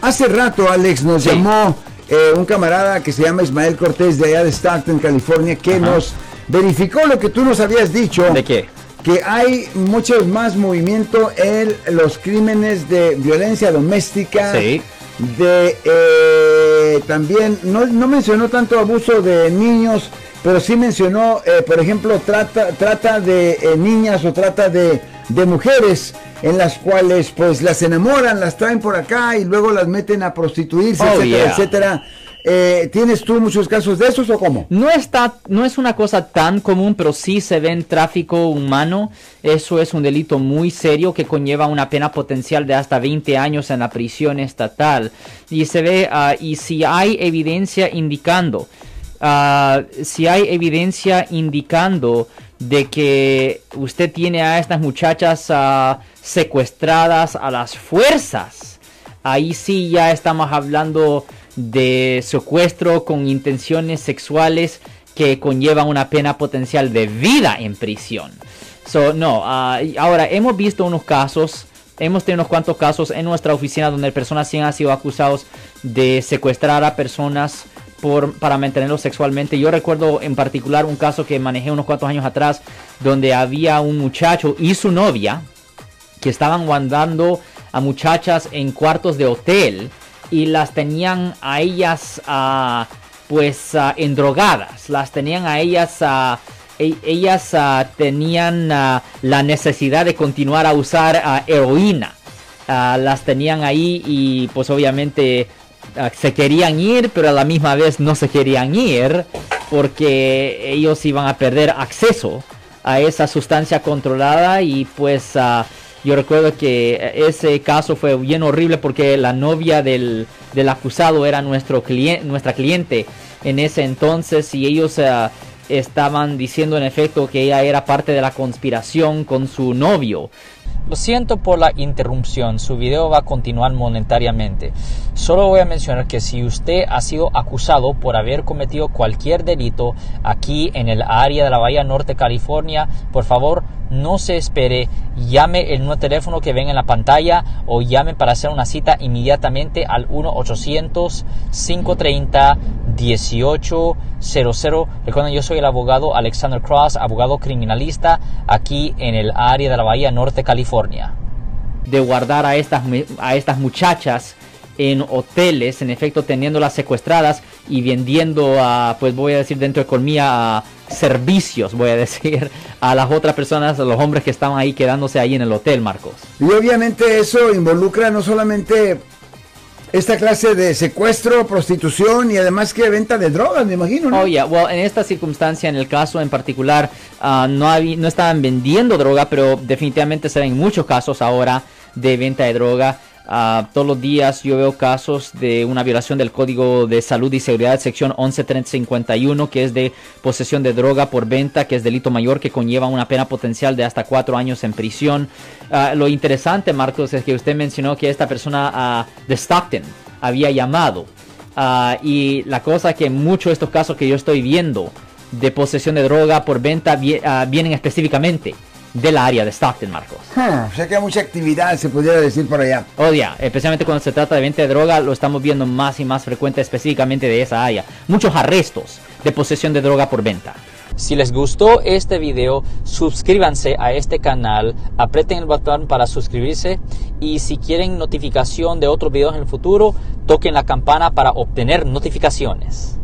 Hace rato, Alex, nos llamó eh, un camarada que se llama Ismael Cortés de allá de Stockton, California, que nos verificó lo que tú nos habías dicho. ¿De qué? Que hay mucho más movimiento en los crímenes de violencia doméstica. Sí. De eh, también, no, no mencionó tanto abuso de niños, pero sí mencionó, eh, por ejemplo, trata, trata de eh, niñas o trata de, de mujeres en las cuales pues las enamoran, las traen por acá y luego las meten a prostituirse, Oh, etcétera, yeah. etcétera. Eh, ¿Tienes tú muchos casos de esos o cómo? No está, no es una cosa tan común, pero sí se ve en tráfico humano. Eso es un delito muy serio que conlleva una pena potencial de hasta 20 años en la prisión estatal. Y se ve, ah, y si hay evidencia indicando, ah, si hay evidencia indicando de que usted tiene a estas muchachas ah, secuestradas a las fuerzas, ahí sí ya estamos hablando de secuestro con intenciones sexuales que conllevan una pena potencial de vida en prisión. So, no, ah, ahora hemos visto unos casos, hemos tenido unos cuantos casos en nuestra oficina donde personas sí han sido acusados de secuestrar a personas por, para mantenerlos sexualmente. Yo recuerdo en particular un caso que manejé unos cuantos años atrás donde había un muchacho y su novia que estaban guardando a muchachas en cuartos de hotel y las tenían a ellas ah, pues ah, endrogadas, las tenían a ellas e- ellas tenían la necesidad de continuar a usar heroína. Las tenían ahí y pues obviamente se querían ir, pero a la misma vez no se querían ir porque ellos iban a perder acceso a esa sustancia controlada y pues ah, yo recuerdo que ese caso fue bien horrible porque la novia del, del acusado era nuestro cliente, nuestra cliente en ese entonces y ellos ah, estaban diciendo en efecto que ella era parte de la conspiración con su novio. Lo siento por la interrupción, su video va a continuar monetariamente. Solo voy a mencionar que si usted ha sido acusado por haber cometido cualquier delito aquí en el área de la Bahía Norte, California, por favor no se espere, llame el nuevo teléfono que ven en la pantalla o llame para hacer una cita inmediatamente al 1-800-530-1800. Recuerden, yo soy el abogado Alexander Cross, abogado criminalista aquí en el área de la Bahía Norte, California. De guardar a estas, a estas muchachas en hoteles, en efecto teniéndolas secuestradas y vendiendo a, pues voy a decir dentro de economía, a servicios, voy a decir, a las otras personas, a los hombres que estaban ahí quedándose ahí en el hotel, Marcos. Y obviamente eso involucra no solamente esta clase de secuestro, prostitución y además que venta de drogas, me imagino, ¿no? Oh, en esta circunstancia, en el caso en particular, ah, no, habí- no estaban vendiendo droga, pero definitivamente se ven muchos casos ahora de venta de droga. Ah, todos los días yo veo casos de una violación del Código de Salud y Seguridad, sección 11.351, que es de posesión de droga por venta, que es delito mayor que conlleva una pena potencial de hasta cuatro años en prisión. Ah, lo interesante, Marcos, es que usted mencionó que esta persona ah, de Stockton había llamado. Y la cosa que muchos de estos casos que yo estoy viendo de posesión de droga por venta vi- vienen específicamente del área de Stockton, Marcos. Hmm, o sea que hay mucha actividad, se pudiera decir por allá. Oh, yeah, especialmente cuando se trata de venta de droga, lo estamos viendo más y más frecuente específicamente de esa área. Muchos arrestos de posesión de droga por venta. Si les gustó este video, suscríbanse a este canal, aprieten el botón para suscribirse y si quieren notificación de otros videos en el futuro, toquen la campana para obtener notificaciones.